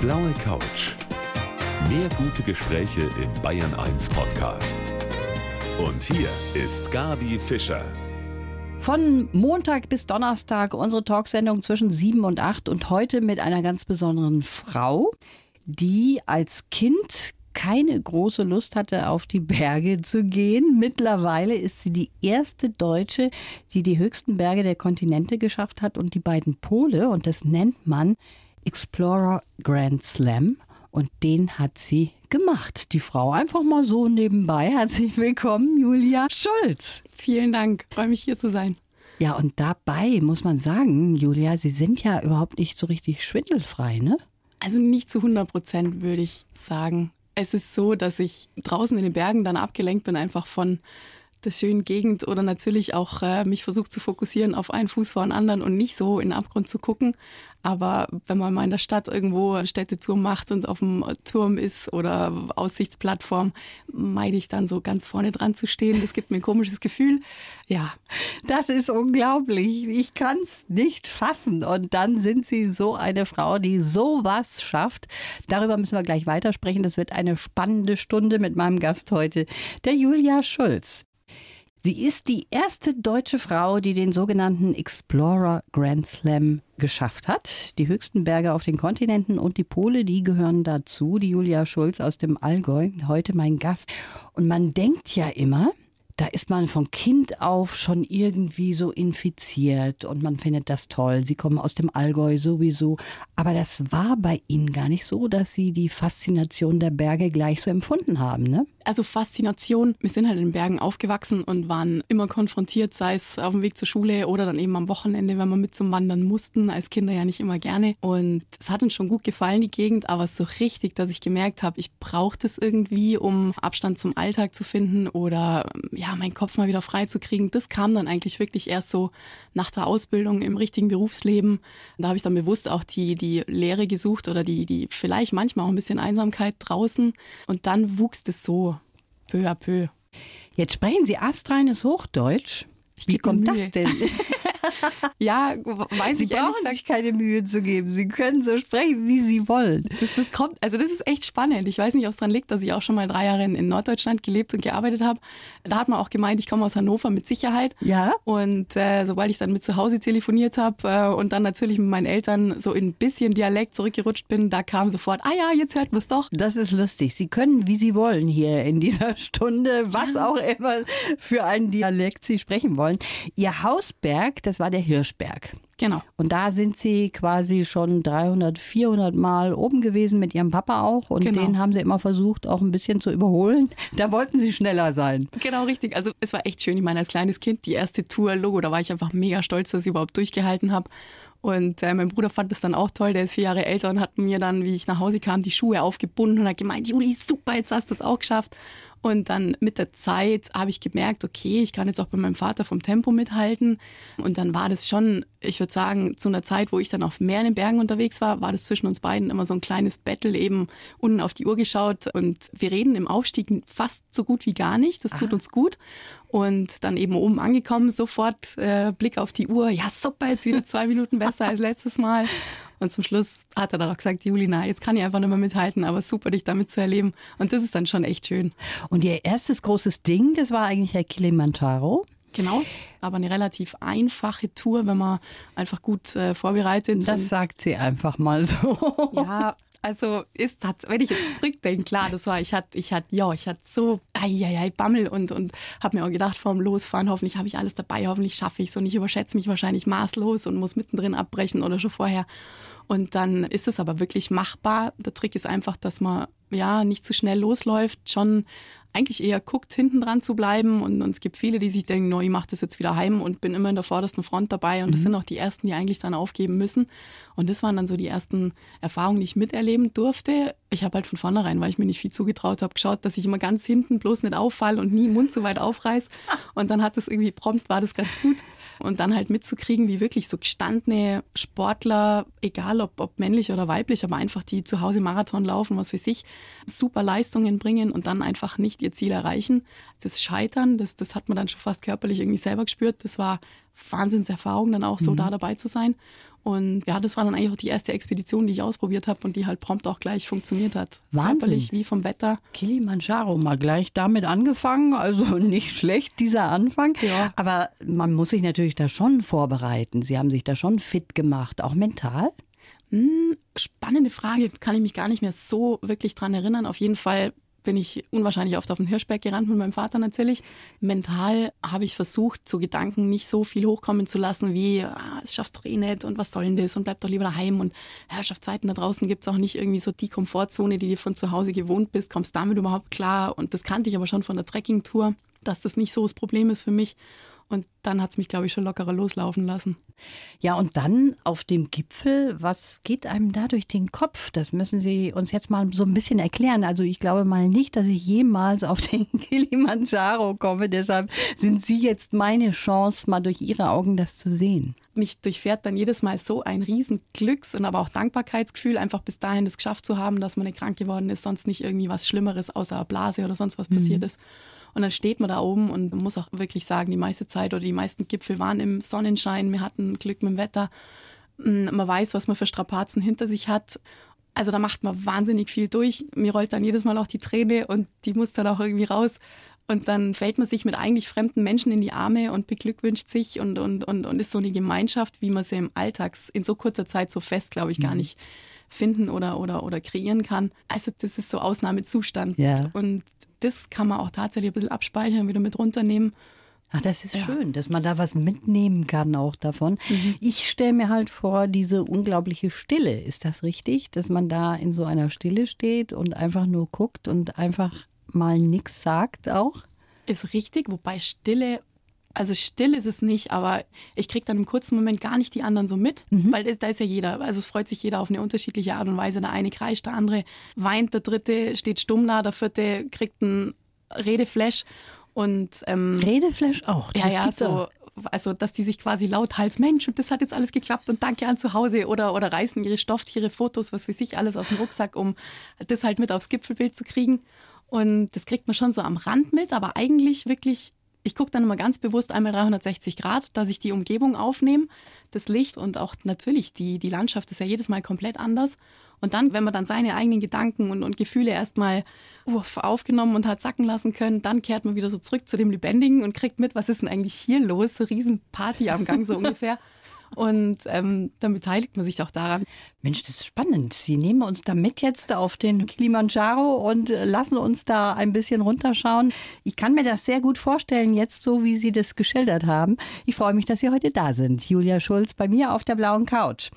blaue Couch. Mehr gute Gespräche im Bayern 1 Podcast. Und hier ist Gabi Fischer. Von Montag bis Donnerstag unsere Talksendung zwischen 7 und 8 und heute mit einer ganz besonderen Frau, die als Kind keine große Lust hatte, auf die Berge zu gehen. Mittlerweile ist sie die erste Deutsche, die die höchsten Berge der Kontinente geschafft hat und die beiden Pole. Und das nennt man Explorer Grand Slam. Und den hat sie gemacht. Die Frau einfach mal so nebenbei. Herzlich willkommen, Julia Schulz. Vielen Dank. Freue mich hier zu sein. Ja, und dabei muss man sagen, Julia, Sie sind ja überhaupt nicht so richtig schwindelfrei, ne? Also nicht zu 100 Prozent, würde ich sagen. Es ist so, dass ich draußen in den Bergen dann abgelenkt bin, einfach von der schönen Gegend oder natürlich auch äh, mich versucht zu fokussieren auf einen Fuß vor den anderen und nicht so in den Abgrund zu gucken. Aber wenn man mal in der Stadt irgendwo Städtetour macht und auf dem Turm ist oder Aussichtsplattform, meide ich dann so ganz vorne dran zu stehen. Das gibt mir ein komisches Gefühl. Ja. Das ist unglaublich. Ich kann es nicht fassen. Und dann sind Sie so eine Frau, die sowas schafft. Darüber müssen wir gleich weitersprechen. Das wird eine spannende Stunde mit meinem Gast heute, der Julia Schulz. Sie ist die erste deutsche Frau, die den sogenannten Explorer Grand Slam geschafft hat. Die höchsten Berge auf den Kontinenten und die Pole, die gehören dazu. Die Julia Schulz aus dem Allgäu, heute mein Gast. Und man denkt ja immer, da ist man von Kind auf schon irgendwie so infiziert und man findet das toll. Sie kommen aus dem Allgäu sowieso. Aber das war bei Ihnen gar nicht so, dass Sie die Faszination der Berge gleich so empfunden haben, ne? Also Faszination. Wir sind halt in den Bergen aufgewachsen und waren immer konfrontiert, sei es auf dem Weg zur Schule oder dann eben am Wochenende, wenn wir mit zum Wandern mussten. Als Kinder ja nicht immer gerne. Und es hat uns schon gut gefallen, die Gegend, aber so richtig, dass ich gemerkt habe, ich brauche das irgendwie, um Abstand zum Alltag zu finden oder ja, meinen Kopf mal wieder frei zu kriegen. Das kam dann eigentlich wirklich erst so nach der Ausbildung im richtigen Berufsleben. Da habe ich dann bewusst auch die, die Lehre gesucht oder die, die vielleicht manchmal auch ein bisschen Einsamkeit draußen. Und dann wuchs das so peu à peu. Jetzt sprechen Sie astreines Hochdeutsch. Wie kommt das denn? ja, weiß Sie ich brauchen sich keine Mühe zu geben. Sie können so sprechen, wie Sie wollen. Das, das, kommt, also das ist echt spannend. Ich weiß nicht, ob es daran liegt, dass ich auch schon mal drei Jahre in, in Norddeutschland gelebt und gearbeitet habe. Da hat man auch gemeint, ich komme aus Hannover mit Sicherheit. Ja. Und äh, sobald ich dann mit zu Hause telefoniert habe äh, und dann natürlich mit meinen Eltern so in ein bisschen Dialekt zurückgerutscht bin, da kam sofort, ah ja, jetzt hört man es doch. Das ist lustig. Sie können, wie Sie wollen, hier in dieser Stunde, was auch immer für einen Dialekt Sie sprechen wollen. Ihr Hausberg, das war der Hirschberg. Genau. Und da sind Sie quasi schon 300, 400 Mal oben gewesen mit Ihrem Papa auch. Und Genau. den haben Sie immer versucht, auch ein bisschen zu überholen. Da wollten Sie schneller sein. Genau, richtig. Also es war echt schön. Ich meine, als kleines Kind, die erste Tour, Logo, da war ich einfach mega stolz, dass ich überhaupt durchgehalten habe. Und äh, mein Bruder fand das dann auch toll, der ist vier Jahre älter und hat mir dann, wie ich nach Hause kam, die Schuhe aufgebunden und hat gemeint, Juli, super, jetzt hast du es auch geschafft. Und dann mit der Zeit habe ich gemerkt, okay, ich kann jetzt auch bei meinem Vater vom Tempo mithalten. Und dann war das schon, ich würde sagen, zu einer Zeit, wo ich dann auf mehr in den Bergen unterwegs war, war das zwischen uns beiden immer so ein kleines Battle, eben unten auf die Uhr geschaut. Und wir reden im Aufstieg fast so gut wie gar nicht. Das tut uns gut. Und dann eben oben angekommen, sofort äh, Blick auf die Uhr. Ja, super, jetzt wieder zwei Minuten besser als letztes Mal. Und zum Schluss hat er dann auch gesagt, Julina, jetzt kann ich einfach nicht mehr mithalten, aber super, dich damit zu erleben. Und das ist dann schon echt schön. Und Ihr erstes großes Ding, das war eigentlich der Kilimanjaro. Genau, aber eine relativ einfache Tour, wenn man einfach gut äh, vorbereitet. Das sagt sie einfach mal so. Ja, also ist das, wenn ich jetzt zurückdenke, klar, das war, ich hatte, ich hatte, ja, ich hatte so, ei, Bammel und, und habe mir auch gedacht, vorm Losfahren, hoffentlich habe ich alles dabei, hoffentlich schaffe ich es und ich überschätze mich wahrscheinlich maßlos und muss mittendrin abbrechen oder schon vorher. Und dann ist es aber wirklich machbar. Der Trick ist einfach, dass man ja nicht zu schnell losläuft, schon eigentlich eher guckt, hinten dran zu bleiben. Und, und es gibt viele, die sich denken, no, ich mache das jetzt wieder heim und bin immer in der vordersten Front dabei. Und das sind auch die ersten, die eigentlich dann aufgeben müssen. Und das waren dann so die ersten Erfahrungen, die ich miterleben durfte. Ich habe halt von vornherein, weil ich mir nicht viel zugetraut habe, geschaut, dass ich immer ganz hinten bloß nicht auffalle und nie den Mund so weit aufreiß. Und dann hat das irgendwie prompt, war das ganz gut. Und dann halt mitzukriegen, wie wirklich so gestandene Sportler, egal ob, ob männlich oder weiblich, aber einfach die zu Hause Marathon laufen, was für sich, super Leistungen bringen und dann einfach nicht ihr Ziel erreichen. Das Scheitern, das, das hat man dann schon fast körperlich irgendwie selber gespürt. Das war Wahnsinnserfahrung, dann auch so da dabei zu sein. Und ja, das war dann eigentlich auch die erste Expedition, die ich ausprobiert habe und die halt prompt auch gleich funktioniert hat. Wahnsinn. Körperlich wie vom Wetter. Kilimanjaro, mal gleich damit angefangen. Also nicht schlecht, dieser Anfang. Ja. Aber man muss sich natürlich da schon vorbereiten. Sie haben sich da schon fit gemacht, auch mental. Hm, spannende Frage, kann ich mich gar nicht mehr so wirklich dran erinnern. Auf jeden Fall bin ich unwahrscheinlich oft auf den Hirschberg gerannt mit meinem Vater natürlich. Mental habe ich versucht, so Gedanken nicht so viel hochkommen zu lassen wie, ah, das schaffst du eh nicht und was soll denn das und bleib doch lieber daheim und Herrschaftszeiten da draußen gibt es auch nicht irgendwie so die Komfortzone, die du von zu Hause gewohnt bist, kommst damit überhaupt klar? Und das kannte ich aber schon von der Trekkingtour, dass das nicht so das Problem ist für mich und dann hat es mich, glaube ich, schon lockerer loslaufen lassen. Ja, und dann auf dem Gipfel, was geht einem da durch den Kopf? Das müssen Sie uns jetzt mal so ein bisschen erklären. Also ich glaube mal nicht, dass ich jemals auf den Kilimanjaro komme. Deshalb sind Sie jetzt meine Chance, mal durch Ihre Augen das zu sehen. Mich durchfährt dann jedes Mal so ein riesen Glücks- und aber auch Dankbarkeitsgefühl, einfach bis dahin das geschafft zu haben, dass man nicht krank geworden ist, sonst nicht irgendwie was Schlimmeres außer Blase oder sonst was mhm. passiert ist. Und dann steht man da oben und muss auch wirklich sagen, die meiste Zeit oder die meisten Gipfel waren im Sonnenschein. Wir hatten Glück mit dem Wetter. Mm, man weiß, was man für Strapazen hinter sich hat. Also da macht man wahnsinnig viel durch. Mir rollt dann jedes Mal auch die Träne und die muss dann auch irgendwie raus. Und dann fällt man sich mit eigentlich fremden Menschen in die Arme und beglückwünscht sich und, und, und, und ist so eine Gemeinschaft, wie man sie im Alltag in so kurzer Zeit so fest, glaube ich, gar mhm. nicht finden oder, oder, oder kreieren kann. Also das ist so Ausnahmezustand. Ja. Und das kann man auch tatsächlich ein bisschen abspeichern, wieder mit runternehmen. Ach, das ist ja. schön, dass man da was mitnehmen kann auch davon. Mhm. Ich stelle mir halt vor, diese unglaubliche Stille. Ist das richtig, dass man da in so einer Stille steht und einfach nur guckt und einfach mal nichts sagt auch? Ist richtig, wobei Stille also still ist es nicht, aber ich kriege dann im kurzen Moment gar nicht die anderen so mit, mhm. weil da ist ja jeder. Also es freut sich jeder auf eine unterschiedliche Art und Weise. Der eine kreischt, der andere weint, der dritte steht stumm da, der vierte kriegt einen Redeflash. Und, ähm, Redeflash auch? Ja, ja, so. Also, dass die sich quasi lauthals, Mensch, und das hat jetzt alles geklappt und danke an zu Hause oder, oder reißen ihre Stofftiere, Fotos, was weiß ich, alles aus dem Rucksack, um das halt mit aufs Gipfelbild zu kriegen. Und das kriegt man schon so am Rand mit, aber eigentlich wirklich ich gucke dann immer ganz bewusst einmal 360 Grad, dass ich die Umgebung aufnehme, das Licht und auch natürlich die, die Landschaft ist ja jedes Mal komplett anders. Und dann, wenn man dann seine eigenen Gedanken und, und Gefühle erstmal aufgenommen und hat sacken lassen können, dann kehrt man wieder so zurück zu dem Lebendigen und kriegt mit, was ist denn eigentlich hier los? So Riesenparty am Gang so ungefähr. Und ähm, dann beteiligt man sich auch daran. Mensch, das ist spannend. Sie nehmen uns da mit jetzt auf den Kilimanjaro und lassen uns da ein bisschen runterschauen. Ich kann mir das sehr gut vorstellen, jetzt so wie Sie das geschildert haben. Ich freue mich, dass Sie heute da sind. Julia Schulz bei mir auf der blauen Couch.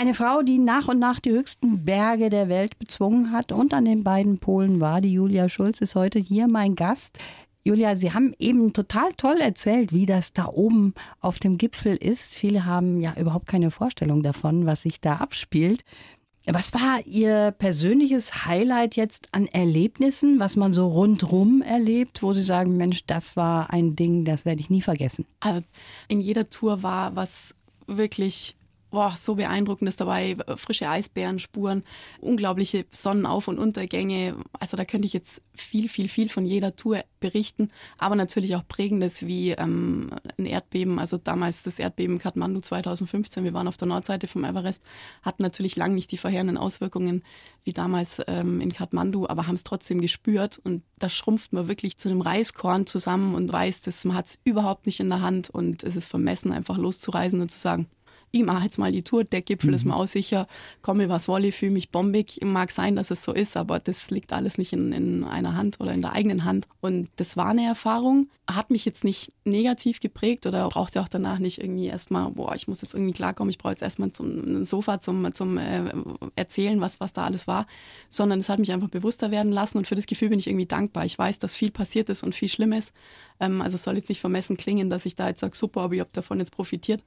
Eine Frau, die nach und nach die höchsten Berge der Welt bezwungen hat und an den beiden Polen war, die Julia Schulz, ist heute hier mein Gast. Julia, Sie haben eben total toll erzählt, wie das da oben auf dem Gipfel ist. Viele haben ja überhaupt keine Vorstellung davon, was sich da abspielt. Was war Ihr persönliches Highlight jetzt an Erlebnissen, was man so rundrum erlebt, wo Sie sagen, Mensch, das war ein Ding, das werde ich nie vergessen? Also in jeder Tour war was wirklich boah, so beeindruckendes dabei. Frische Eisbärenspuren, unglaubliche Sonnenauf- und Untergänge. Also da könnte ich jetzt viel, viel, viel von jeder Tour berichten. Aber natürlich auch prägendes wie ähm, ein Erdbeben. Also damals das Erdbeben Kathmandu 2015. Wir waren auf der Nordseite vom Everest, hatten natürlich lang nicht die verheerenden Auswirkungen wie damals ähm, in Kathmandu, aber haben es trotzdem gespürt. Und da schrumpft man wirklich zu einem Reiskorn zusammen und weiß, dass man hat es überhaupt nicht in der Hand und es ist vermessen, einfach loszureisen und zu sagen, ich mache jetzt mal die Tour, der Gipfel mhm. ist mir auch sicher, komme was wolle, fühle mich bombig. Mag sein, dass es so ist, aber das liegt alles nicht in, in einer Hand oder in der eigenen Hand. Und das war eine Erfahrung, hat mich jetzt nicht negativ geprägt oder brauchte auch danach nicht irgendwie erstmal, boah, ich muss jetzt irgendwie klarkommen, ich brauche jetzt erstmal zum, Sofa zum, zum äh, Erzählen, was, was da alles war, sondern es hat mich einfach bewusster werden lassen und für das Gefühl bin ich irgendwie dankbar. Ich weiß, dass viel passiert ist und viel Schlimmes. Ähm, also es soll jetzt nicht vermessen klingen, dass ich da jetzt sage, super, aber ich habe davon jetzt profitiert.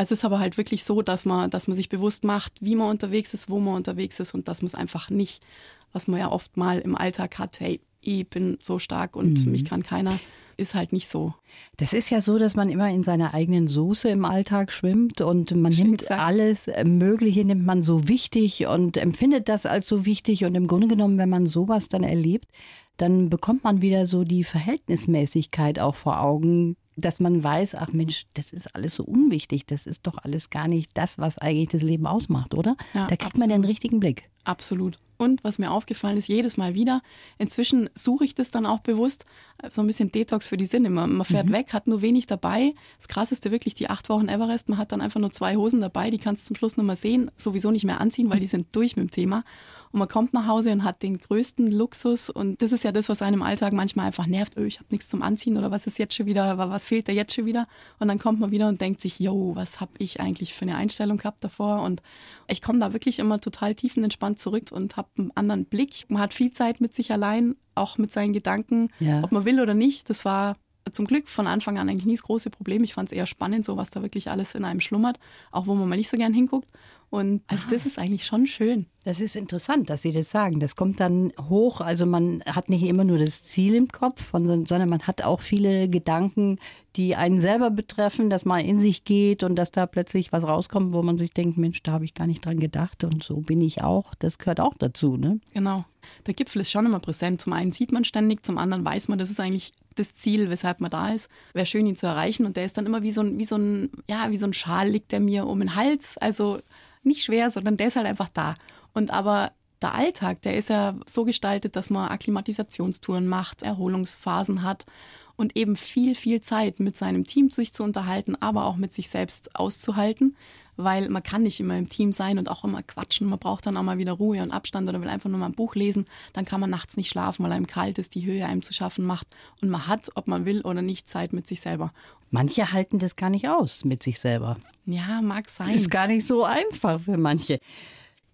Es ist aber halt wirklich so, dass man, dass man sich bewusst macht, wie man unterwegs ist, wo man unterwegs ist und dass man es einfach nicht, was man ja oft mal im Alltag hat, hey, ich bin so stark und mhm. mich kann keiner, ist halt nicht so. Das ist ja so, dass man immer in seiner eigenen Soße im Alltag schwimmt und man Schön nimmt gesagt. alles Mögliche, nimmt man so wichtig und empfindet das als so wichtig und im Grunde genommen, wenn man sowas dann erlebt, dann bekommt man wieder so die Verhältnismäßigkeit auch vor Augen, dass man weiß, ach Mensch, das ist alles so unwichtig, das ist doch alles gar nicht das, was eigentlich das Leben ausmacht, oder? Ja, da kriegt absolut. man den richtigen Blick. Absolut. Und was mir aufgefallen ist, jedes Mal wieder, inzwischen suche ich das dann auch bewusst, so ein bisschen Detox für die Sinne. Man, man fährt mhm. weg, hat nur wenig dabei. Das krasseste wirklich die acht Wochen Everest. Man hat dann einfach nur zwei Hosen dabei, die kannst du zum Schluss noch mal sehen, sowieso nicht mehr anziehen, weil die sind durch mit dem Thema. Und man kommt nach Hause und hat den größten Luxus. Und das ist ja das, was einem im Alltag manchmal einfach nervt. Oh, ich habe nichts zum Anziehen oder was ist jetzt schon wieder, was fehlt da jetzt schon wieder? Und dann kommt man wieder und denkt sich, yo, was habe ich eigentlich für eine Einstellung gehabt davor? Und ich komme da wirklich immer total tiefenentspannt zurück und habe einen anderen Blick. Man hat viel Zeit mit sich allein, auch mit seinen Gedanken, ja. ob man will oder nicht. Das war zum Glück von Anfang an eigentlich nie das große Problem. Ich fand es eher spannend, so was da wirklich alles in einem schlummert, auch wo man mal nicht so gern hinguckt. Und also das ist eigentlich schon schön. Das ist interessant, dass Sie das sagen. Das kommt dann hoch. Also man hat nicht immer nur das Ziel im Kopf, sondern man hat auch viele Gedanken, die einen selber betreffen, dass man in sich geht und dass da plötzlich was rauskommt, wo man sich denkt, Mensch, da habe ich gar nicht dran gedacht und so bin ich auch. Das gehört auch dazu, ne? Genau. Der Gipfel ist schon immer präsent. Zum einen sieht man ständig, zum anderen weiß man, das ist eigentlich das Ziel, weshalb man da ist. Wäre schön, ihn zu erreichen. Und der ist dann immer wie so ein, wie so ein, ja, wie so ein Schal liegt der mir um den Hals. Also nicht schwer, sondern der ist halt einfach da. Und aber der Alltag, der ist ja so gestaltet, dass man Akklimatisationstouren macht, Erholungsphasen hat und eben viel, viel Zeit mit seinem Team sich zu unterhalten, aber auch mit sich selbst auszuhalten, weil man kann nicht immer im Team sein und auch immer quatschen. Man braucht dann auch mal wieder Ruhe und Abstand oder will einfach nur mal ein Buch lesen. Dann kann man nachts nicht schlafen, weil einem kalt ist, die Höhe einem zu schaffen macht. Und man hat, ob man will oder nicht, Zeit mit sich selber. Manche halten das gar nicht aus mit sich selber. Ja, mag sein. Ist gar nicht so einfach für manche.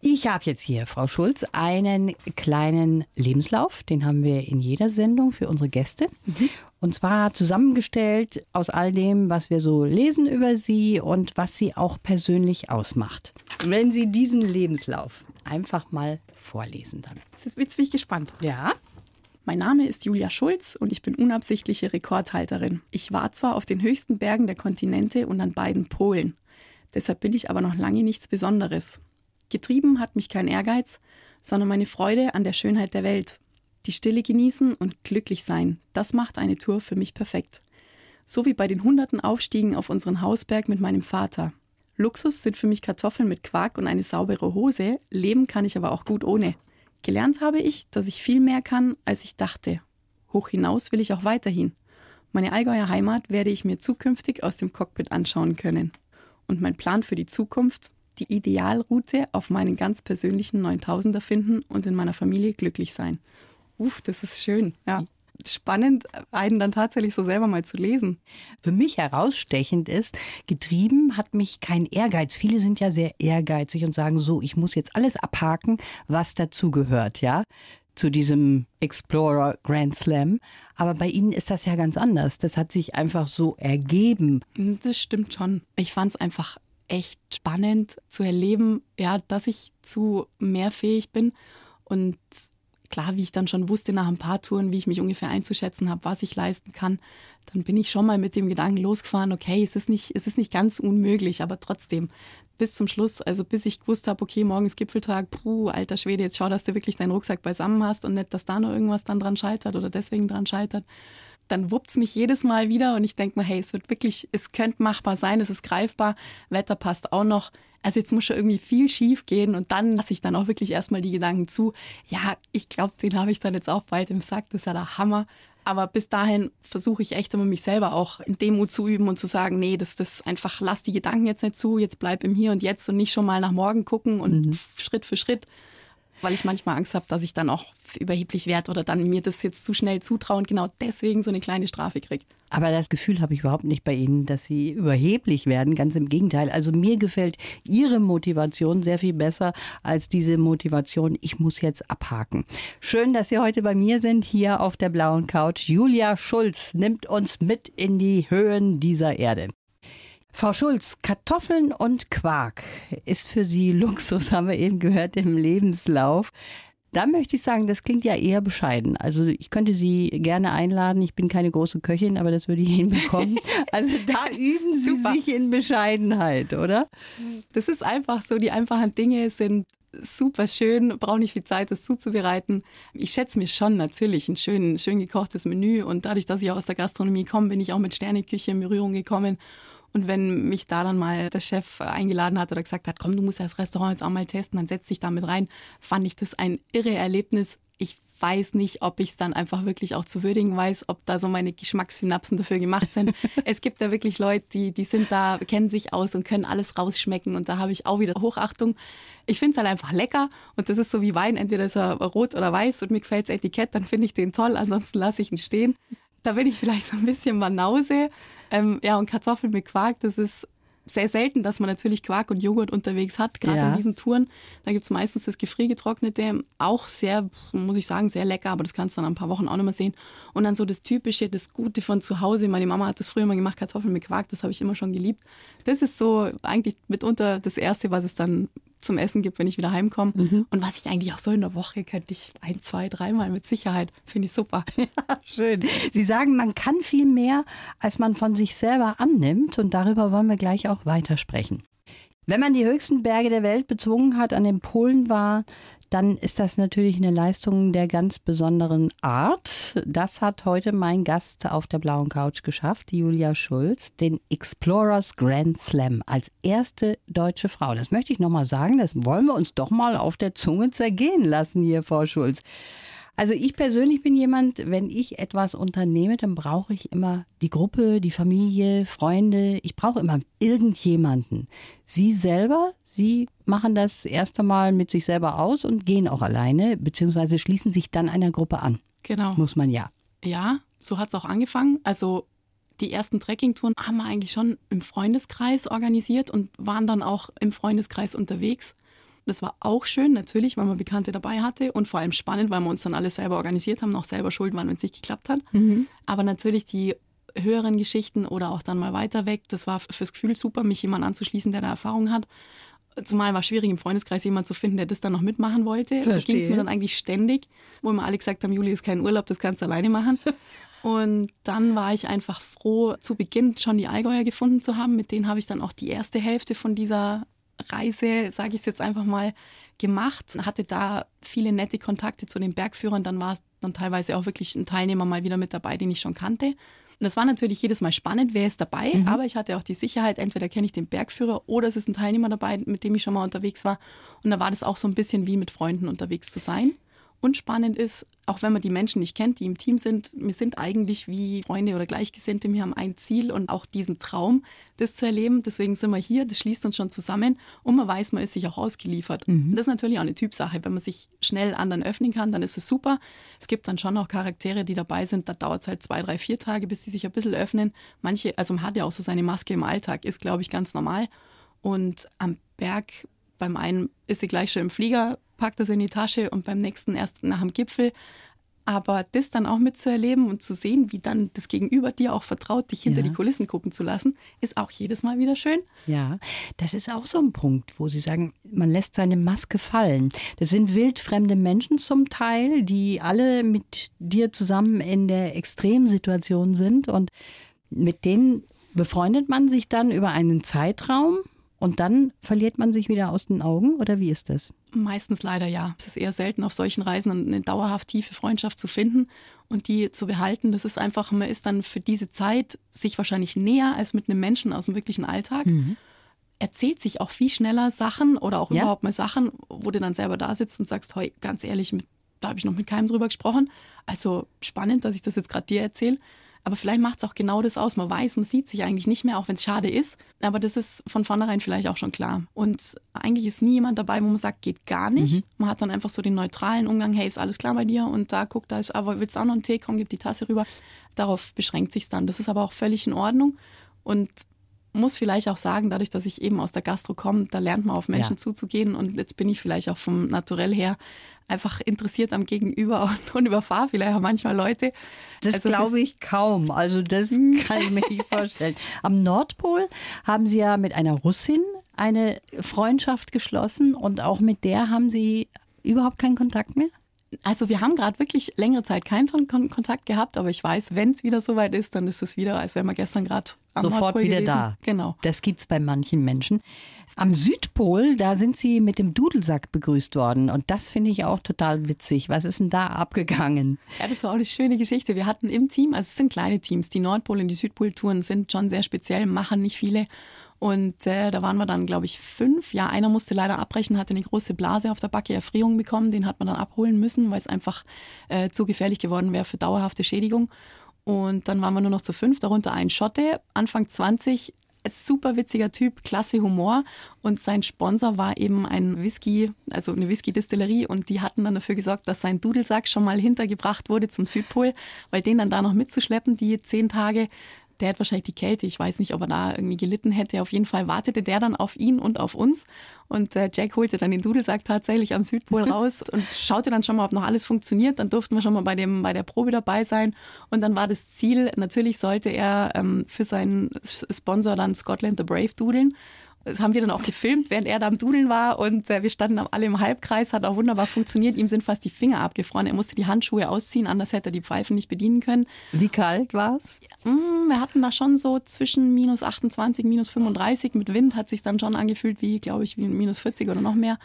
Ich habe jetzt hier, Frau Schulz, einen kleinen Lebenslauf. Den haben wir in jeder Sendung für unsere Gäste. Mhm. Und zwar zusammengestellt aus all dem, was wir so lesen über Sie und was Sie auch persönlich ausmacht. Wenn Sie diesen Lebenslauf einfach mal vorlesen dann. Jetzt bin ich gespannt. Ja. Mein Name ist Julia Schulz und ich bin unabsichtliche Rekordhalterin. Ich war zwar auf den höchsten Bergen der Kontinente und an beiden Polen. Deshalb bin ich aber noch lange nichts Besonderes. Getrieben hat mich kein Ehrgeiz, sondern meine Freude an der Schönheit der Welt. Die Stille genießen und glücklich sein, das macht eine Tour für mich perfekt. So wie bei den hunderten Aufstiegen auf unseren Hausberg mit meinem Vater. Luxus sind für mich Kartoffeln mit Quark und eine saubere Hose, leben kann ich aber auch gut ohne. Gelernt habe ich, dass ich viel mehr kann, als ich dachte. Hoch hinaus will ich auch weiterhin. Meine Allgäuer Heimat werde ich mir zukünftig aus dem Cockpit anschauen können. Und mein Plan für die Zukunft? Die Idealroute auf meinen ganz persönlichen 9000er finden und in meiner Familie glücklich sein. Uff, das ist schön, ja. Spannend, einen dann tatsächlich so selber mal zu lesen. Für mich herausstechend ist, getrieben hat mich kein Ehrgeiz. Viele sind ja sehr ehrgeizig und sagen so, ich muss jetzt alles abhaken, was dazugehört, ja zu diesem Explorer Grand Slam. Aber bei Ihnen ist das ja ganz anders. Das hat sich einfach so ergeben. Das stimmt schon. Ich fand es einfach echt spannend zu erleben, ja, dass ich zu mehr fähig bin und klar, wie ich dann schon wusste nach ein paar Touren, wie ich mich ungefähr einzuschätzen habe, was ich leisten kann, dann bin ich schon mal mit dem Gedanken losgefahren, okay, es ist nicht, es ist nicht ganz unmöglich, aber trotzdem bis zum Schluss, also bis ich gewusst habe, okay, morgen ist Gipfeltag, puh, alter Schwede, jetzt schau, dass du wirklich deinen Rucksack beisammen hast und nicht, dass da noch irgendwas dann dran scheitert oder deswegen dran scheitert. Dann wuppt es mich jedes Mal wieder und ich denke mir, hey, es wird wirklich, es könnte machbar sein, es ist greifbar, Wetter passt auch noch also jetzt muss schon irgendwie viel schief gehen und dann lasse ich dann auch wirklich erstmal die Gedanken zu, ja, ich glaube, den habe ich dann jetzt auch bald im Sack, das ist ja der Hammer. Aber bis dahin versuche ich echt immer mich selber auch in Demut zu üben und zu sagen, nee, das, das einfach, lass die Gedanken jetzt nicht zu, jetzt bleib im Hier und Jetzt und nicht schon mal nach morgen gucken und mhm. Schritt für Schritt weil ich manchmal Angst habe, dass ich dann auch überheblich werde oder dann mir das jetzt zu schnell zutraue und genau deswegen so eine kleine Strafe kriege. Aber das Gefühl habe ich überhaupt nicht bei Ihnen, dass Sie überheblich werden. Ganz im Gegenteil. Also mir gefällt Ihre Motivation sehr viel besser als diese Motivation, ich muss jetzt abhaken. Schön, dass Sie heute bei mir sind, hier auf der blauen Couch. Julia Schulz nimmt uns mit in die Höhen dieser Erde. Frau Schulz, Kartoffeln und Quark ist für Sie Luxus, haben wir eben gehört im Lebenslauf. Da möchte ich sagen, das klingt ja eher bescheiden. Also ich könnte Sie gerne einladen. Ich bin keine große Köchin, aber das würde ich hinbekommen. Also da üben Sie sich in Bescheidenheit, oder? Das ist einfach so. Die einfachen Dinge sind super schön, brauche nicht viel Zeit, das zuzubereiten. Ich schätze mir schon natürlich ein schön, schön gekochtes Menü und dadurch, dass ich auch aus der Gastronomie komme, bin ich auch mit Sterneküche in Berührung gekommen. Und wenn mich da dann mal der Chef eingeladen hat oder gesagt hat, komm, du musst das Restaurant jetzt auch mal testen, dann setz dich damit rein, fand ich das ein irre Erlebnis. Ich weiß nicht, ob ich es dann einfach wirklich auch zu würdigen weiß, ob da so meine Geschmackssynapsen dafür gemacht sind. es gibt da wirklich Leute, die, die sind da, kennen sich aus und können alles rausschmecken und da habe ich auch wieder Hochachtung. Ich finde es halt einfach lecker und das ist so wie Wein, entweder ist er rot oder weiß und mir gefällt das Etikett, dann finde ich den toll, ansonsten lasse ich ihn stehen. Da bin ich vielleicht so ein bisschen Banause. Ähm, ja, und Kartoffeln mit Quark, das ist sehr selten, dass man natürlich Quark und Joghurt unterwegs hat, gerade ja. in diesen Touren. Da gibt es meistens das Gefriergetrocknete, auch sehr, muss ich sagen, sehr lecker, aber das kannst du dann ein paar Wochen auch noch mal sehen. Und dann so das Typische, das Gute von zu Hause. Meine Mama hat das früher mal gemacht, Kartoffeln mit Quark, das habe ich immer schon geliebt. Das ist so eigentlich mitunter das Erste, was es dann zum Essen gibt, wenn ich wieder heimkomme. Mhm. Und was ich eigentlich auch so in der Woche könnte ich ein, zwei, dreimal mit Sicherheit. Finde ich super. Ja, schön. Sie sagen, man kann viel mehr, als man von sich selber annimmt. Und darüber wollen wir gleich auch weitersprechen. Wenn man die höchsten Berge der Welt bezwungen hat, an den Polen war, dann ist das natürlich eine Leistung der ganz besonderen Art. Das hat heute mein Gast auf der blauen Couch geschafft, Julia Schulz, den Explorers Grand Slam als erste deutsche Frau. Das möchte ich nochmal sagen, das wollen wir uns doch mal auf der Zunge zergehen lassen hier, Frau Schulz. Also ich persönlich bin jemand, wenn ich etwas unternehme, dann brauche ich immer die Gruppe, die Familie, Freunde. Ich brauche immer irgendjemanden. Sie selber, Sie machen das erst einmal mit sich selber aus und gehen auch alleine, beziehungsweise schließen sich dann einer Gruppe an. Genau. Muss man ja. Ja, so hat es auch angefangen. Also die ersten Trekkingtouren haben wir eigentlich schon im Freundeskreis organisiert und waren dann auch im Freundeskreis unterwegs. Das war auch schön, natürlich, weil man Bekannte dabei hatte und vor allem spannend, weil wir uns dann alles selber organisiert haben, auch selber schuld waren, wenn es nicht geklappt hat. Mhm. Aber natürlich die höheren Geschichten oder auch dann mal weiter weg, das war fürs Gefühl super, mich jemand anzuschließen, der da Erfahrung hat. Zumal war es schwierig, im Freundeskreis jemanden zu finden, der das dann noch mitmachen wollte. Verstehe. So ging es mir dann eigentlich ständig, wo immer alle gesagt haben, Juli ist kein Urlaub, das kannst du alleine machen. Und dann war ich einfach froh, zu Beginn schon die Allgäuer gefunden zu haben. Mit denen habe ich dann auch die erste Hälfte von dieser Reise, sage ich es jetzt einfach mal, gemacht. Hatte da viele nette Kontakte zu den Bergführern. Dann war dann teilweise auch wirklich ein Teilnehmer mal wieder mit dabei, den ich schon kannte. Und das war natürlich jedes Mal spannend, wer ist dabei, mhm. aber ich hatte auch die Sicherheit, entweder kenne ich den Bergführer oder es ist ein Teilnehmer dabei, mit dem ich schon mal unterwegs war. Und da war das auch so ein bisschen wie mit Freunden unterwegs zu sein. Und spannend ist, auch wenn man die Menschen nicht kennt, die im Team sind, wir sind eigentlich wie Freunde oder Gleichgesinnte. Wir haben ein Ziel und auch diesen Traum, das zu erleben. Deswegen sind wir hier, das schließt uns schon zusammen und man weiß, man ist sich auch ausgeliefert. Mhm. Das ist natürlich auch eine Typsache. Wenn man sich schnell anderen öffnen kann, dann ist es super. Es gibt dann schon auch Charaktere, die dabei sind. Da dauert es halt zwei, drei, vier Tage, bis die sich ein bisschen öffnen. Manche, also man hat ja auch so seine Maske im Alltag, ist, glaube ich, ganz normal. Und am Berg beim einen ist sie gleich schon im Flieger, packt das in die Tasche und beim nächsten erst nach dem Gipfel. Aber das dann auch mitzuerleben und zu sehen, wie dann das Gegenüber dir auch vertraut, dich hinter ja. die Kulissen gucken zu lassen, ist auch jedes Mal wieder schön. Ja, das ist auch so ein Punkt, wo Sie sagen, man lässt seine Maske fallen. Das sind wildfremde Menschen zum Teil, die alle mit dir zusammen in der Extremsituation sind und mit denen befreundet man sich dann über einen Zeitraum und dann verliert man sich wieder aus den Augen oder wie ist das? Meistens leider ja. Es ist eher selten auf solchen Reisen eine dauerhaft tiefe Freundschaft zu finden und die zu behalten. Das ist einfach, man ist dann für diese Zeit sich wahrscheinlich näher als mit einem Menschen aus dem wirklichen Alltag. Mhm. Erzählt sich auch viel schneller Sachen oder auch ja. überhaupt mal Sachen, wo du dann selber da sitzt und sagst, hey, ganz ehrlich, da habe ich noch mit keinem drüber gesprochen. Also spannend, dass ich das jetzt gerade dir erzähle. Aber vielleicht macht es auch genau das aus. Man weiß, man sieht sich eigentlich nicht mehr, auch wenn es schade ist. Aber das ist von vornherein vielleicht auch schon klar. Und eigentlich ist nie jemand dabei, wo man sagt, geht gar nicht. Mhm. Man hat dann einfach so den neutralen Umgang, hey, ist alles klar bei dir? Und da guckt, da ist, aber willst du auch noch einen Tee? Komm, gib die Tasse rüber. Darauf beschränkt sich dann. Das ist aber auch völlig in Ordnung. Und muss vielleicht auch sagen, dadurch, dass ich eben aus der Gastro komme, da lernt man auf Menschen ja. zuzugehen und jetzt bin ich vielleicht auch vom Naturell her einfach interessiert am Gegenüber und, und überfahre vielleicht auch manchmal Leute. Das also, glaube ich kaum. Also das kann ich mir nicht vorstellen. Am Nordpol haben Sie ja mit einer Russin eine Freundschaft geschlossen und auch mit der haben Sie überhaupt keinen Kontakt mehr? Also wir haben gerade wirklich längere Zeit keinen Kon Kontakt gehabt, aber ich weiß, wenn es wieder soweit ist, dann ist es wieder, als wären wir gestern gerade sofort wieder gewesen. da. Genau. Das gibt es bei manchen Menschen. Am Südpol, da sind sie mit dem Dudelsack begrüßt worden. Und das finde ich auch total witzig. Was ist denn da abgegangen? Ja, das war auch eine schöne Geschichte. Wir hatten im Team, also es sind kleine Teams, die Nordpol- und die Südpol-Touren sind schon sehr speziell, machen nicht viele. Und äh, da waren wir dann, glaube ich, fünf. Ja, einer musste leider abbrechen, hatte eine große Blase auf der Backe, Erfrierung bekommen. Den hat man dann abholen müssen, weil es einfach äh, zu gefährlich geworden wäre für dauerhafte Schädigung. Und dann waren wir nur noch zu fünf, darunter ein Schotte, Anfang 20, super witziger Typ, klasse Humor und sein Sponsor war eben ein Whisky, also eine Whisky-Distillerie und die hatten dann dafür gesorgt, dass sein Dudelsack schon mal hintergebracht wurde zum Südpol, weil den dann da noch mitzuschleppen, die zehn Tage, der hat wahrscheinlich die Kälte. Ich weiß nicht, ob er da irgendwie gelitten hätte. Auf jeden Fall wartete der dann auf ihn und auf uns. Und äh, Jack holte dann den Dudelsack tatsächlich am Südpol raus und schaute dann schon mal, ob noch alles funktioniert. Dann durften wir schon mal bei, dem, bei der Probe dabei sein. Und dann war das Ziel, natürlich sollte er ähm, für seinen Sponsor dann Scotland the Brave dudeln. Das haben wir dann auch gefilmt, während er da am Dudeln war und äh, wir standen alle im Halbkreis, hat auch wunderbar funktioniert. Ihm sind fast die Finger abgefroren. Er musste die Handschuhe ausziehen, anders hätte er die Pfeifen nicht bedienen können. Wie kalt war es? Mm, wir hatten da schon so zwischen minus 28, minus 35. Mit Wind hat sich dann schon angefühlt wie, glaube ich, wie minus 40 oder noch mehr.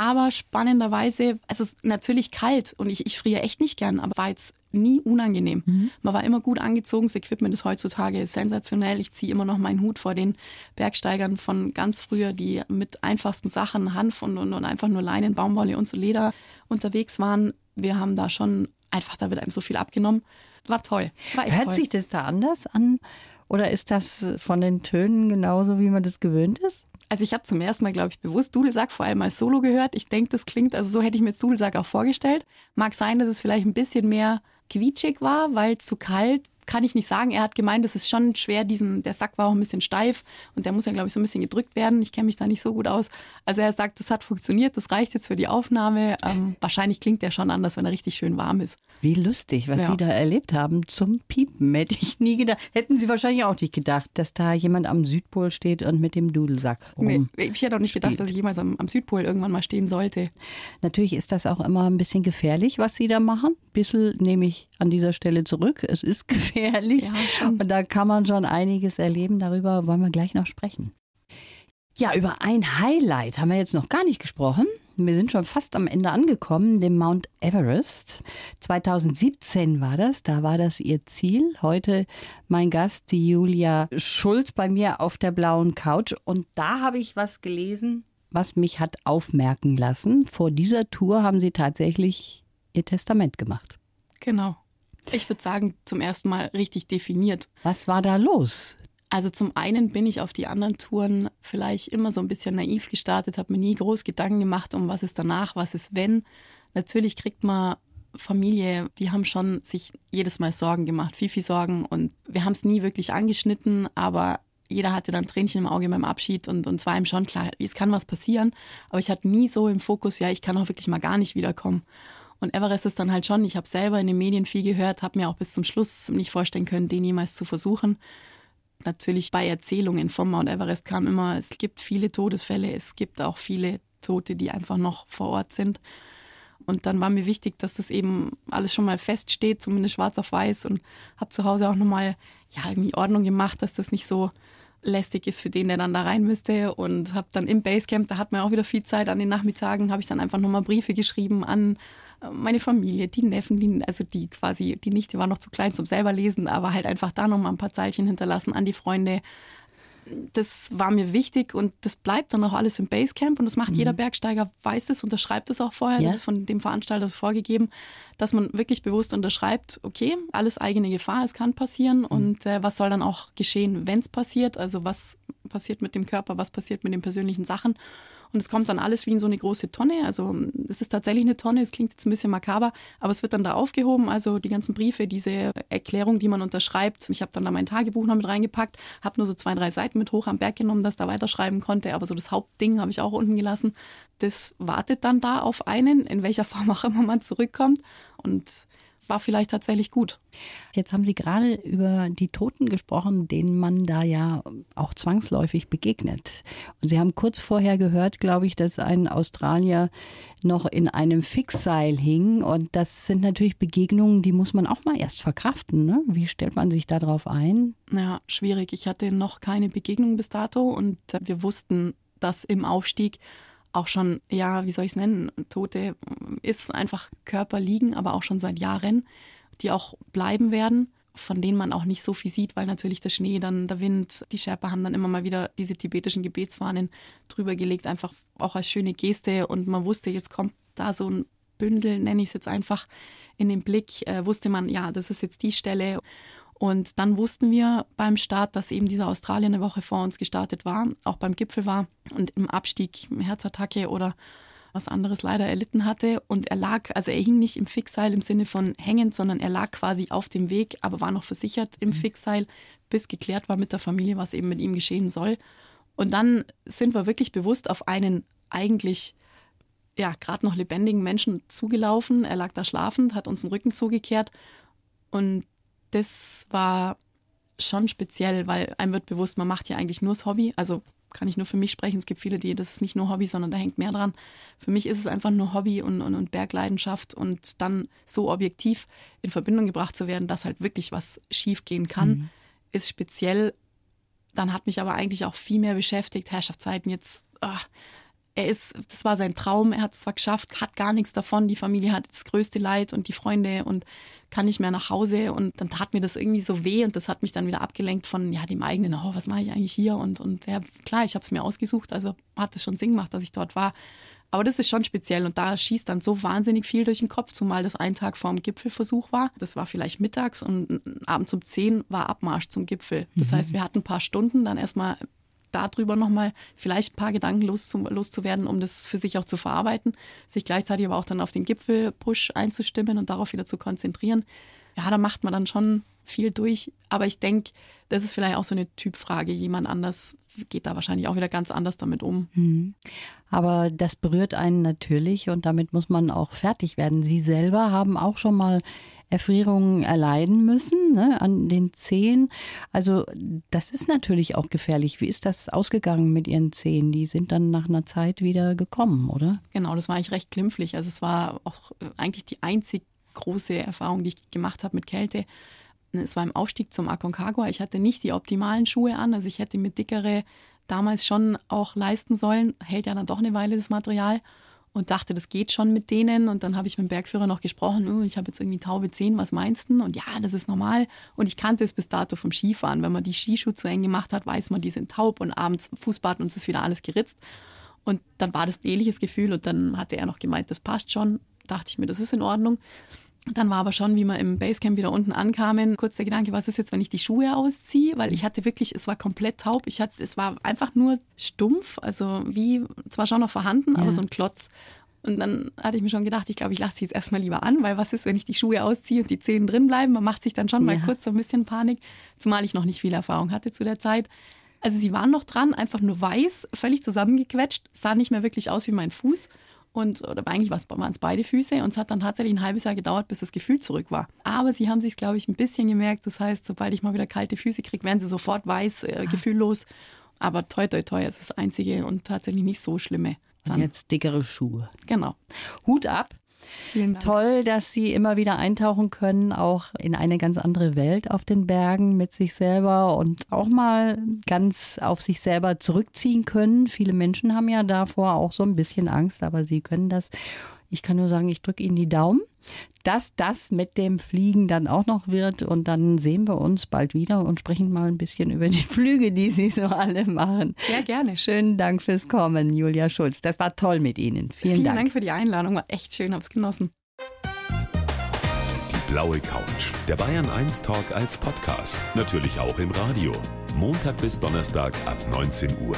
Aber spannenderweise, also es ist natürlich kalt und ich, ich friere echt nicht gern, aber war jetzt nie unangenehm. Mhm. Man war immer gut angezogen. Das Equipment ist heutzutage sensationell. Ich ziehe immer noch meinen Hut vor den Bergsteigern von ganz früher, die mit einfachsten Sachen, Hanf und, und, und einfach nur Leinen, Baumwolle und so Leder unterwegs waren. Wir haben da schon einfach, da wird einem so viel abgenommen. War toll. War Hört toll. sich das da anders an? Oder ist das von den Tönen genauso, wie man das gewöhnt ist? Also ich habe zum ersten Mal, glaube ich, bewusst Dudelsack vor allem als Solo gehört. Ich denke, das klingt, also so hätte ich mir Dudelsack auch vorgestellt. Mag sein, dass es vielleicht ein bisschen mehr quietschig war, weil zu kalt kann ich nicht sagen. Er hat gemeint, es ist schon schwer, diesen, der Sack war auch ein bisschen steif und der muss ja, glaube ich, so ein bisschen gedrückt werden. Ich kenne mich da nicht so gut aus. Also er sagt, das hat funktioniert, das reicht jetzt für die Aufnahme. Ähm, wahrscheinlich klingt der schon anders, wenn er richtig schön warm ist. Wie lustig, was Ja. Sie da erlebt haben zum Piepen. Hätte ich nie gedacht. Hätten Sie wahrscheinlich auch nicht gedacht, dass da jemand am Südpol steht und mit dem Dudelsack rum. Nee, ich hätte auch nicht gedacht, spielt. dass ich jemals am, am Südpol irgendwann mal stehen sollte. Natürlich ist das auch immer ein bisschen gefährlich, was Sie da machen. Bissel nehme ich an dieser Stelle zurück. Es ist gefährlich. Ja. Und da kann man schon einiges erleben. Darüber wollen wir gleich noch sprechen. Ja, über ein Highlight haben wir jetzt noch gar nicht gesprochen. Wir sind schon fast am Ende angekommen, dem Mount Everest. 2017 war das, da war das ihr Ziel. Heute mein Gast, die Julia Schulz, bei mir auf der blauen Couch. Und da habe ich was gelesen, was mich hat aufmerken lassen. Vor dieser Tour haben sie tatsächlich ihr Testament gemacht. Genau. Ich würde sagen, zum ersten Mal richtig definiert. Was war da los? Also zum einen bin ich auf die anderen Touren vielleicht immer so ein bisschen naiv gestartet, habe mir nie groß Gedanken gemacht, um was ist danach, was ist wenn. Natürlich kriegt man Familie, die haben schon sich jedes Mal Sorgen gemacht, viel, viel Sorgen und wir haben es nie wirklich angeschnitten, aber jeder hatte dann Tränchen im Auge beim Abschied und, es war ihm schon klar, es kann was passieren, aber ich hatte nie so im Fokus, ja, ich kann auch wirklich mal gar nicht wiederkommen. Und Everest ist dann halt schon, ich habe selber in den Medien viel gehört, habe mir auch bis zum Schluss nicht vorstellen können, den jemals zu versuchen natürlich bei Erzählungen vom Mount Everest kam immer, es gibt viele Todesfälle, es gibt auch viele Tote, die einfach noch vor Ort sind. Und dann war mir wichtig, dass das eben alles schon mal feststeht, zumindest schwarz auf weiß. Und habe zu Hause auch nochmal ja, irgendwie Ordnung gemacht, dass das nicht so lästig ist für den, der dann da rein müsste. Und habe dann im Basecamp, da hat man auch wieder viel Zeit an den Nachmittagen, habe ich dann einfach nochmal Briefe geschrieben an meine Familie, die Neffen, die, also die quasi, die Nichte war noch zu klein zum selber lesen, aber halt einfach da nochmal ein paar Zeilchen hinterlassen an die Freunde. Das war mir wichtig und das bleibt dann auch alles im Basecamp und das macht jeder Bergsteiger, weiß das, unterschreibt es auch vorher, Ja. das ist von dem Veranstalter so vorgegeben, dass man wirklich bewusst unterschreibt, okay, alles eigene Gefahr, es kann passieren und äh, was soll dann auch geschehen, wenn es passiert, also was passiert mit dem Körper, was passiert mit den persönlichen Sachen und es kommt dann alles wie in so eine große Tonne. Also es ist tatsächlich eine Tonne, es klingt jetzt ein bisschen makaber, aber es wird dann da aufgehoben. Also die ganzen Briefe, diese Erklärung, die man unterschreibt. Ich habe dann da mein Tagebuch noch mit reingepackt, habe nur so zwei, drei Seiten mit hoch am Berg genommen, dass da weiterschreiben konnte. Aber so das Hauptding habe ich auch unten gelassen. Das wartet dann da auf einen, in welcher Form auch immer man zurückkommt. Und war vielleicht tatsächlich gut. Jetzt haben Sie gerade über die Toten gesprochen, denen man da ja auch zwangsläufig begegnet. Und Sie haben kurz vorher gehört, glaube ich, dass ein Australier noch in einem Fixseil hing. Und das sind natürlich Begegnungen, die muss man auch mal erst verkraften. Ne? Wie stellt man sich darauf ein? Ja, schwierig. Ich hatte noch keine Begegnung bis dato und wir wussten, dass im Aufstieg auch schon, ja, wie soll ich es nennen, Tote ist einfach Körper liegen, aber auch schon seit Jahren, die auch bleiben werden, von denen man auch nicht so viel sieht, weil natürlich der Schnee, dann der Wind, die Sherpa haben dann immer mal wieder diese tibetischen Gebetsfahnen drüber gelegt, einfach auch als schöne Geste und man wusste, jetzt kommt da so ein Bündel, nenne ich es jetzt einfach, in den Blick, äh, wusste man, ja, das ist jetzt die Stelle. Und dann wussten wir beim Start, dass eben dieser Australier eine Woche vor uns gestartet war, auch beim Gipfel war und im Abstieg eine Herzattacke oder was anderes leider erlitten hatte. Und er lag, also er hing nicht im Fixseil im Sinne von hängend, sondern er lag quasi auf dem Weg, aber war noch versichert im mhm. Fixseil, bis geklärt war mit der Familie, was eben mit ihm geschehen soll. Und dann sind wir wirklich bewusst auf einen eigentlich ja, gerade noch lebendigen Menschen zugelaufen. Er lag da schlafend, hat uns den Rücken zugekehrt. Und das war schon speziell, weil einem wird bewusst, man macht ja eigentlich nur das Hobby. Also kann ich nur für mich sprechen. Es gibt viele, die, das ist nicht nur Hobby, sondern da hängt mehr dran. Für mich ist es einfach nur Hobby und, und, und Bergleidenschaft und dann so objektiv in Verbindung gebracht zu werden, dass halt wirklich was schief gehen kann, mhm. ist speziell. Dann hat mich aber eigentlich auch viel mehr beschäftigt, Herrschaftszeiten jetzt, ach, er ist, das war sein Traum, er hat es zwar geschafft, hat gar nichts davon, die Familie hat das größte Leid und die Freunde und kann nicht mehr nach Hause und dann tat mir das irgendwie so weh und das hat mich dann wieder abgelenkt von ja dem eigenen, oh, was mache ich eigentlich hier und und ja, klar, ich habe es mir ausgesucht, also hat es schon Sinn gemacht, dass ich dort war. Aber das ist schon speziell und da schießt dann so wahnsinnig viel durch den Kopf, zumal das ein Tag vor dem Gipfelversuch war. Das war vielleicht mittags und abends um 10 war Abmarsch zum Gipfel. Das mhm. heißt, wir hatten ein paar Stunden dann erstmal darüber nochmal vielleicht ein paar Gedanken loszuwerden, um das für sich auch zu verarbeiten, sich gleichzeitig aber auch dann auf den Gipfelpush einzustimmen und darauf wieder zu konzentrieren. Ja, da macht man dann schon viel durch. Aber ich denke, das ist vielleicht auch so eine Typfrage. Jemand anders geht da wahrscheinlich auch wieder ganz anders damit um. Mhm. Aber das berührt einen natürlich und damit muss man auch fertig werden. Sie selber haben auch schon mal Erfrierungen erleiden müssen ne, an den Zehen. Also das ist natürlich auch gefährlich. Wie ist das ausgegangen mit Ihren Zehen? Die sind dann nach einer Zeit wieder gekommen, oder? Genau, das war eigentlich recht glimpflich. Also es war auch eigentlich die einzig große Erfahrung, die ich gemacht habe mit Kälte. Es war im Aufstieg zum Aconcagua. Ich hatte nicht die optimalen Schuhe an. Also ich hätte mir dickere damals schon auch leisten sollen. Hält ja dann doch eine Weile das Material und dachte, das geht schon mit denen. Und dann habe ich mit dem Bergführer noch gesprochen, oh, ich habe jetzt irgendwie taube Zehen, was meinst du? Und ja, das ist normal. Und ich kannte es bis dato vom Skifahren. Wenn man die Skischuhe zu eng gemacht hat, weiß man, die sind taub und abends Fußbad und es ist wieder alles geritzt. Und dann war das ein ähnliches Gefühl und dann hatte er noch gemeint, das passt schon. Dachte ich mir, das ist in Ordnung. Dann war aber schon, wie wir im Basecamp wieder unten ankamen, kurz der Gedanke, was ist jetzt, wenn ich die Schuhe ausziehe? Weil ich hatte wirklich, es war komplett taub. Ich hatte, es war einfach nur stumpf, also wie, zwar schon noch vorhanden, ja. aber so ein Klotz. Und dann hatte ich mir schon gedacht, ich glaube, ich lasse sie jetzt erstmal lieber an, weil was ist, wenn ich die Schuhe ausziehe und die Zehen drin bleiben? Man macht sich dann schon ja. mal kurz so ein bisschen Panik, zumal ich noch nicht viel Erfahrung hatte zu der Zeit. Also sie waren noch dran, einfach nur weiß, völlig zusammengequetscht, sah nicht mehr wirklich aus wie mein Fuß. Und oder eigentlich waren es beide Füße und es hat dann tatsächlich ein halbes Jahr gedauert, bis das Gefühl zurück war. Aber sie haben sich, glaube ich, ein bisschen gemerkt. Das heißt, sobald ich mal wieder kalte Füße kriege, werden sie sofort weiß, äh, ah. gefühllos. Aber toi, toi, toi, ist das einzige und tatsächlich nicht so schlimme. Dann. Und jetzt dickere Schuhe. Genau. Hut ab. Toll, dass Sie immer wieder eintauchen können, auch in eine ganz andere Welt auf den Bergen mit sich selber und auch mal ganz auf sich selber zurückziehen können. Viele Menschen haben ja davor auch so ein bisschen Angst, aber Sie können das. Ich kann nur sagen, ich drücke Ihnen die Daumen, dass das mit dem Fliegen dann auch noch wird. Und dann sehen wir uns bald wieder und sprechen mal ein bisschen über die Flüge, die Sie so alle machen. Sehr gerne. Schönen Dank fürs Kommen, Julia Schulz. Das war toll mit Ihnen. Vielen, Vielen Dank. Dank für die Einladung. War echt schön, hab's genossen. Die blaue Couch. Der Bayern 1 Talk als Podcast. Natürlich auch im Radio. Montag bis Donnerstag ab 19 Uhr.